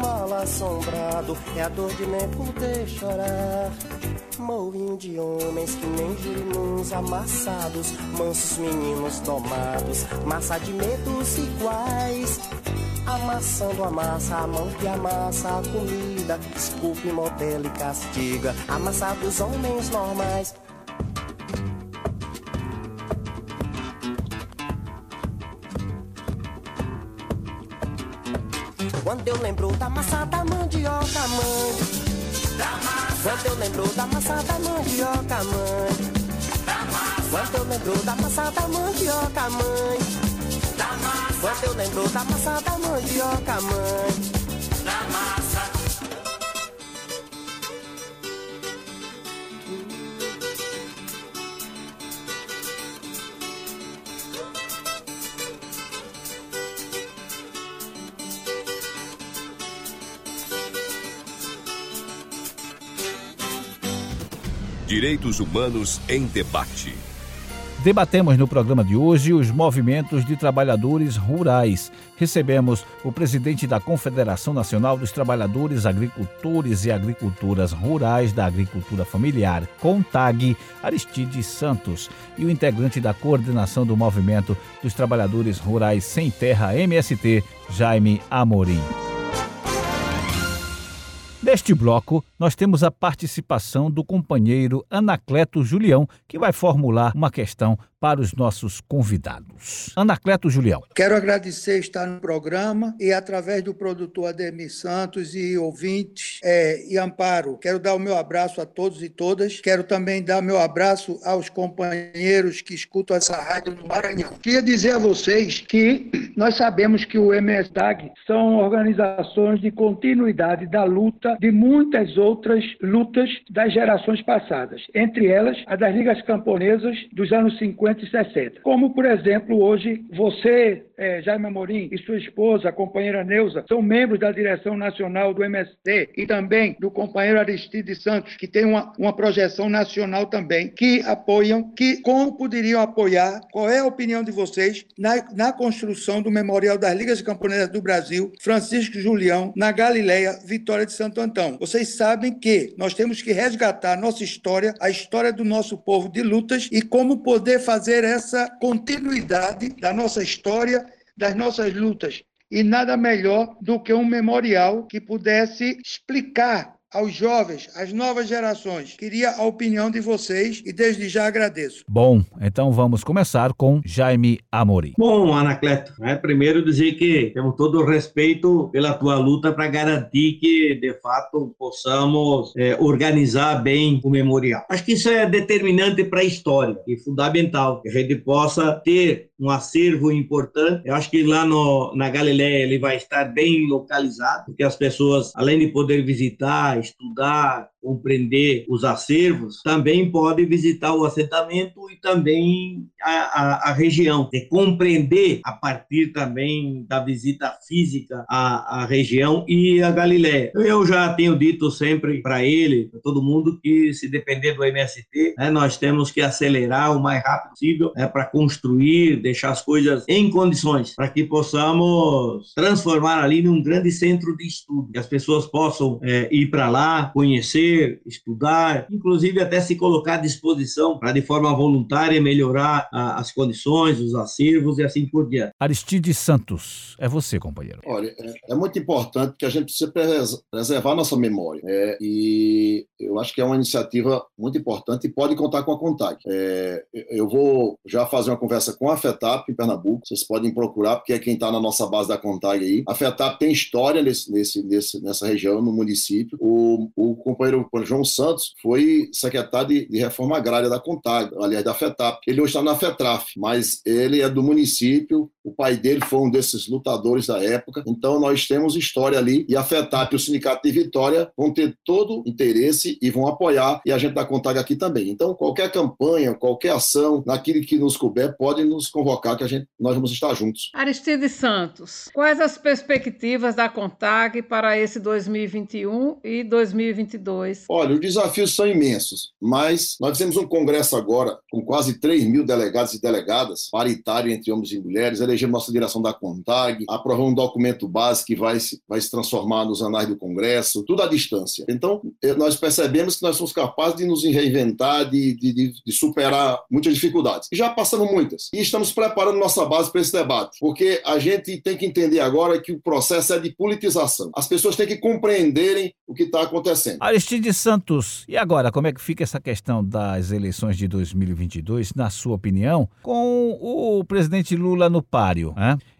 mal assombrado, é a dor de nem poder chorar. Moinho de homens que nem girimuns amassados, mansos meninos tomados, massa de medos iguais. Amassando a massa, a mão que amassa a comida, desculpe, modelo e castiga, amassados homens normais. Quando eu lembro da massa da mandioca, mãe. Quando eu lembro da massa da mandioca, mãe. Quando eu lembro da massa da mandioca, mãe. Quando eu lembro da massa da mandioca, mãe. Direitos Humanos em Debate. Debatemos no programa de hoje os movimentos de trabalhadores rurais. Recebemos o presidente da Confederação Nacional dos Trabalhadores Agricultores e Agricultoras Rurais da Agricultura Familiar, CONTAG, Aristides Santos, e o integrante da coordenação do Movimento dos Trabalhadores Rurais Sem Terra, MST, Jaime Amorim. Neste bloco, nós temos a participação do companheiro Anacleto Julião, que vai formular uma questão para os nossos convidados. Anacleto Julião. Quero agradecer estar no programa e, através do produtor Ademir Santos e ouvintes é, e Amparo, quero dar o meu abraço a todos e todas. Quero também dar meu abraço aos companheiros que escutam essa rádio no Maranhão. Queria dizer a vocês que nós sabemos que o MSDAG são organizações de continuidade da luta de muitas outras lutas das gerações passadas, entre elas a das ligas camponesas dos anos 50 50 60. Como, por exemplo, hoje você é, Jaime Amorim e sua esposa, a companheira Neuza, são membros da direção nacional do MST e também do companheiro Aristide Santos, que tem uma, uma projeção nacional também, que apoiam, que como poderiam apoiar, qual é a opinião de vocês na, na construção do Memorial das Ligas Camponesas do Brasil, Francisco Julião, na Galileia, Vitória de Santo Antão. Vocês sabem que nós temos que resgatar nossa história, a história do nosso povo de lutas e como poder fazer essa continuidade da nossa história, das nossas lutas. E nada melhor do que um memorial que pudesse explicar aos jovens, às novas gerações. Queria a opinião de vocês e desde já agradeço. Bom, então vamos começar com Jaime Amorim. Bom, Anacleto, é primeiro dizer que temos todo o respeito pela tua luta para garantir que, de fato, possamos é, organizar bem o memorial. Acho que isso é determinante para a história e fundamental, que a gente possa ter um acervo importante. Eu acho que lá no, na Galileia ele vai estar bem localizado, porque as pessoas, além de poder visitar, estudar, compreender os acervos, também pode visitar o assentamento e também a, a, a região, de compreender a partir também da visita física à, à região e a Galiléia. Eu já tenho dito sempre para ele, para todo mundo, que se depender do MST, né, nós temos que acelerar o mais rápido possível né, para construir, deixar as coisas em condições, para que possamos transformar ali num grande centro de estudo, que as pessoas possam é, ir para lá, conhecer ler, estudar, inclusive até se colocar à disposição para, de forma voluntária, melhorar a, as condições, os acervos e assim por diante. Aristide Santos, é você, companheiro. Olha, é, é muito importante que a gente precisa preservar nossa memória. É, e eu acho que é uma iniciativa muito importante e pode contar com a CONTAG. É, eu vou já fazer uma conversa com a FETAP em Pernambuco, vocês podem procurar, porque é quem está na nossa base da CONTAG aí. A FETAP tem história nesse, nesse, nesse, nessa região, no município. O, o companheiro o João Santos foi secretário de, de, Reforma Agrária da CONTAG, aliás, da FETAP. Ele hoje está na FETRAF, mas ele é do município, o pai dele foi um desses lutadores da época, então nós temos história ali, e a FETAP e o Sindicato de Vitória vão ter todo interesse e vão apoiar, e a gente da CONTAG aqui também. Então, qualquer campanha, qualquer ação, naquilo que nos couber, pode nos convocar, que a gente, nós vamos estar juntos. Aristide Santos, quais as perspectivas da CONTAG para esse 2021 e 2022? Olha, os desafios são imensos, mas nós fizemos um congresso agora com quase 3 mil delegados e delegadas, paritário entre homens e mulheres, elegemos nossa direção da CONTAG, aprovamos um documento base que vai se, vai se transformar nos anais do Congresso, tudo à distância. Então, eh, nós percebemos que nós somos capazes de nos reinventar, de, de, de superar muitas dificuldades. E já passamos muitas. E estamos preparando nossa base para esse debate, porque a gente tem que entender agora que o processo é de politização. As pessoas têm que compreenderem o que está acontecendo. Aristide de Santos, e agora, como é que fica essa questão das eleições de 2022, na sua opinião, com o presidente Lula no páreo?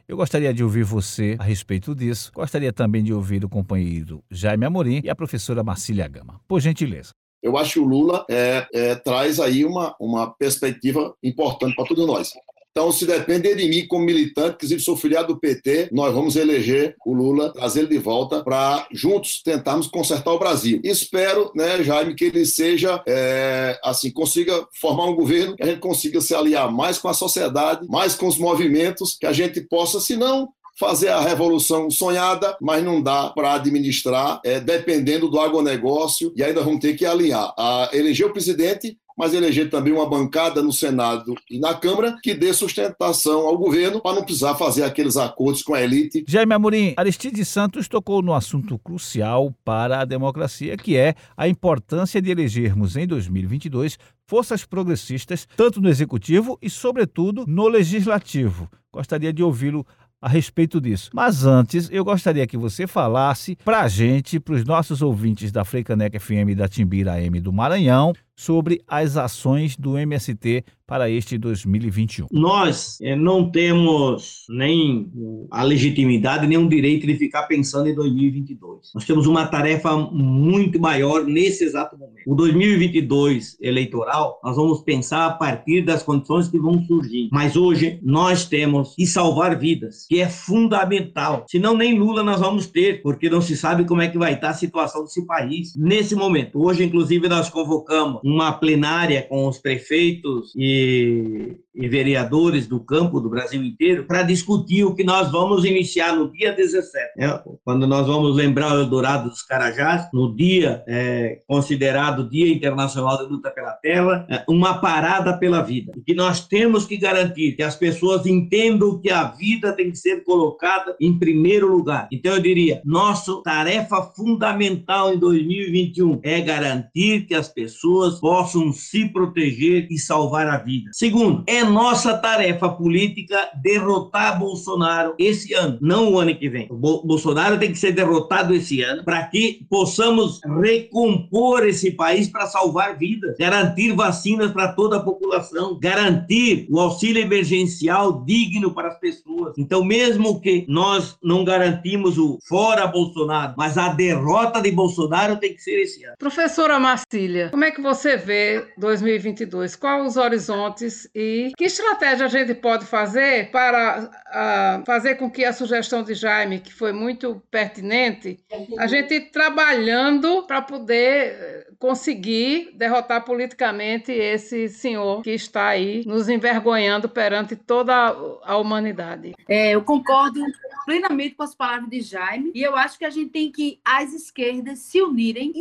Eu gostaria de ouvir você a respeito disso. Gostaria também de ouvir o companheiro Jaime Amorim e a professora Marcília Gama. Por gentileza. Eu acho que o Lula é, é, traz aí uma, uma perspectiva importante para todos nós. Então, se depender de mim como militante, inclusive sou filiado do PT, nós vamos eleger o Lula, trazer ele de volta para juntos tentarmos consertar o Brasil. Espero, né, Jaime, que ele seja, é, assim, consiga formar um governo, que a gente consiga se aliar mais com a sociedade, mais com os movimentos, que a gente possa, se não fazer a revolução sonhada, mas não dá para administrar, é, dependendo do agronegócio, e ainda vamos ter que alinhar a eleger o presidente mas eleger também uma bancada no Senado e na Câmara que dê sustentação ao governo para não precisar fazer aqueles acordos com a elite. Jaime Amorim, Aristide Santos tocou no assunto crucial para a democracia, que é a importância de elegermos em 2022 forças progressistas, tanto no executivo e, sobretudo, no legislativo. Gostaria de ouvi-lo a respeito disso. Mas antes, eu gostaria que você falasse para a gente, para os nossos ouvintes da Freicaneca FM e da Timbira AM do Maranhão, sobre as ações do MST para este 2021. Nós é, não temos nem a legitimidade, nem o direito de ficar pensando em 2022. Nós temos uma tarefa muito maior nesse exato momento. O 2022 eleitoral, nós vamos pensar a partir das condições que vão surgir. Mas hoje nós temos que salvar vidas, que é fundamental. Senão nem Lula nós vamos ter, porque não se sabe como é que vai estar a situação desse país nesse momento. Hoje, inclusive, nós convocamos uma plenária com os prefeitos e e vereadores do campo do Brasil inteiro para discutir o que nós vamos iniciar no dia 17, né? quando nós vamos lembrar o Eldorado dos Carajás, no dia é, considerado Dia Internacional de Luta pela Terra, é, uma parada pela vida. E que nós temos que garantir que as pessoas entendam que a vida tem que ser colocada em primeiro lugar. Então, eu diria, nossa tarefa fundamental em 2021 é garantir que as pessoas possam se proteger e salvar a vida. Segundo, é nossa tarefa política derrotar Bolsonaro esse ano, não o ano que vem. O Bolsonaro tem que ser derrotado esse ano para que possamos recompor esse país para salvar vidas, garantir vacinas para toda a população, garantir o auxílio emergencial digno para as pessoas. Então, mesmo que nós não garantimos o fora Bolsonaro, mas a derrota de Bolsonaro tem que ser esse ano. Professora Marcília, como é que você vê 2022? Quais os horizontes e que estratégia a gente pode fazer para uh, fazer com que a sugestão de Jaime, que foi muito pertinente, a gente trabalhando para poder conseguir derrotar politicamente esse senhor que está aí nos envergonhando perante toda a humanidade. É, eu concordo plenamente com as palavras de Jaime e eu acho que a gente tem que as esquerdas se unirem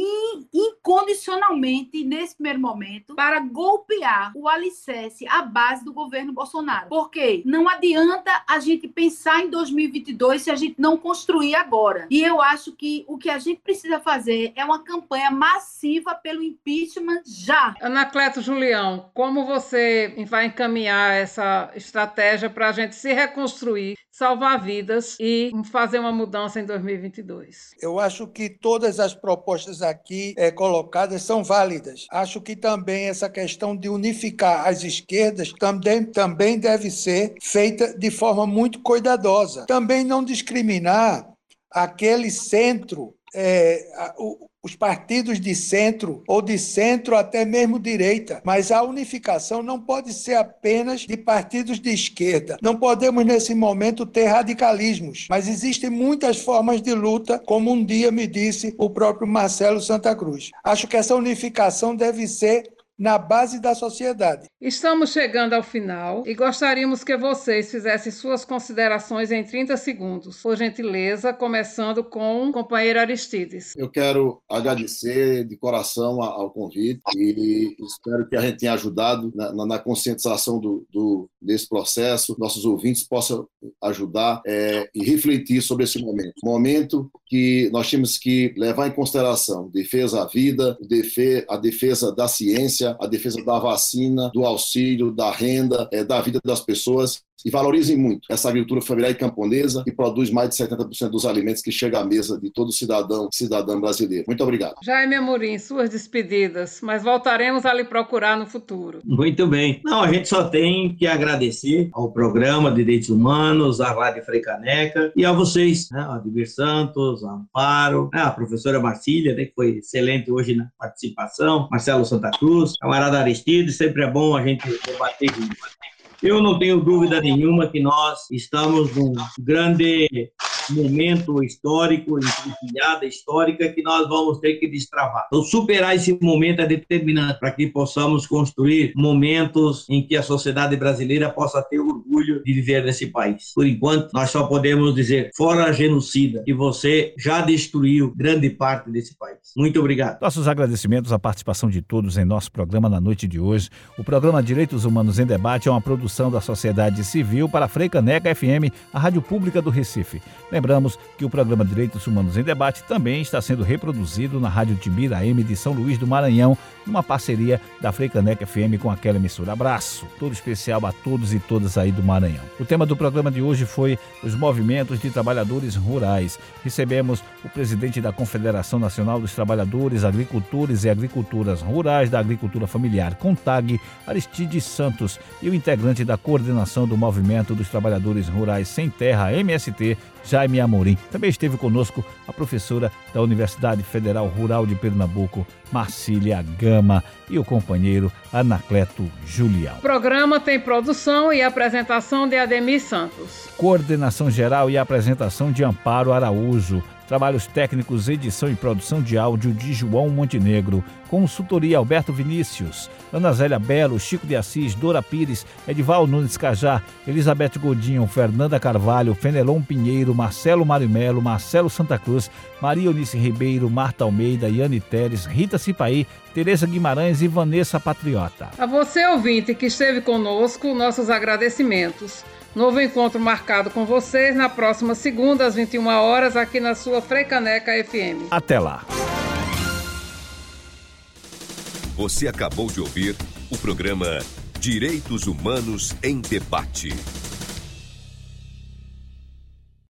incondicionalmente nesse primeiro momento para golpear o alicerce, a base do governo Bolsonaro. Porque não adianta a gente pensar em 2022 se a gente não construir agora. E eu acho que o que a gente precisa fazer é uma campanha massiva pelo impeachment já. Anacleto Julião, como você vai encaminhar essa estratégia para a gente se reconstruir, salvar vidas e fazer uma mudança em 2022? Eu acho que todas as propostas aqui é, colocadas são válidas. Acho que também essa questão de unificar as esquerdas também, também deve ser feita de forma muito cuidadosa. Também não discriminar aquele centro, é, o, os partidos de centro ou de centro até mesmo direita, mas a unificação não pode ser apenas de partidos de esquerda. Não podemos nesse momento ter radicalismos, mas existem muitas formas de luta, como um dia me disse o próprio Marcelo Santa Cruz. Acho que essa unificação deve ser na base da sociedade. Estamos chegando ao final e gostaríamos que vocês fizessem suas considerações em 30 segundos. Por gentileza, começando com o companheiro Aristides. Eu quero agradecer de coração ao convite e espero que a gente tenha ajudado na, na conscientização do, do, desse processo, nossos ouvintes possam ajudar é, e refletir sobre esse momento. Momento que nós temos que levar em consideração defesa à vida, a defesa da ciência, a defesa da vacina, do auxílio, da renda, é, da vida das pessoas e valorizem muito essa agricultura familiar e camponesa que produz mais de 70% dos alimentos que chegam à mesa de todo cidadão cidadã brasileiro. Muito obrigado. Jaime Amorim, suas despedidas, mas voltaremos a lhe procurar no futuro. Muito bem. Não, a gente só tem que agradecer ao programa de Direitos Humanos, à Rádio Freicaneca e a vocês, né, a Admir Santos, a Amparo, né, a professora Marcília, né, que foi excelente hoje na participação, Marcelo Santa Cruz, camarada Aristides, sempre é bom a gente debater junto. Eu não tenho dúvida nenhuma que nós estamos num grande momento histórico, encruzilhada histórica que nós vamos ter que destravar. Então, superar esse momento é determinante para que possamos construir momentos em que a sociedade brasileira possa ter orgulho de viver nesse país. Por enquanto, nós só podemos dizer, fora genocida, que você já destruiu grande parte desse país. Muito obrigado. Nossos agradecimentos à participação de todos em nosso programa na noite de hoje. O programa Direitos Humanos em Debate é uma produção da sociedade civil para a Freicaneca FM, a rádio pública do Recife. Lembramos que o programa Direitos Humanos em Debate também está sendo reproduzido na Rádio Tibira M de São Luís do Maranhão, numa parceria da Freicaneca FM com aquela emissora. Abraço, todo especial a todos e todas aí do Maranhão. O tema do programa de hoje foi os movimentos de trabalhadores rurais. Recebemos o presidente da Confederação Nacional dos Trabalhadores, Agricultores e Agricultoras Rurais da Agricultura Familiar, CONTAG, Aristides Santos, e o integrante da coordenação do Movimento dos Trabalhadores Rurais Sem Terra, MST, Jaime Amorim. Também esteve conosco a professora da Universidade Federal Rural de Pernambuco, Marcília Gama, e o companheiro Anacleto Julião. O programa tem produção e apresentação de Ademir Santos. Coordenação geral e apresentação de Amparo Araújo Trabalhos técnicos, edição e produção de áudio de João Montenegro. Consultoria Alberto Vinícius. Ana Zélia Belo, Chico de Assis, Dora Pires, Edival Nunes Cajá, Elizabeth Godinho, Fernanda Carvalho, Fenelon Pinheiro, Marcelo Marimelo, Marcelo Santa Cruz, Maria Eunice Ribeiro, Marta Almeida, Yane Teres, Rita Cipaí, Tereza Guimarães e Vanessa Patriota. A você, ouvinte, que esteve conosco, nossos agradecimentos. Novo encontro marcado com vocês na próxima segunda, às 21 horas, aqui na sua Freicaneca FM. Até lá. Você acabou de ouvir o programa Direitos Humanos em Debate.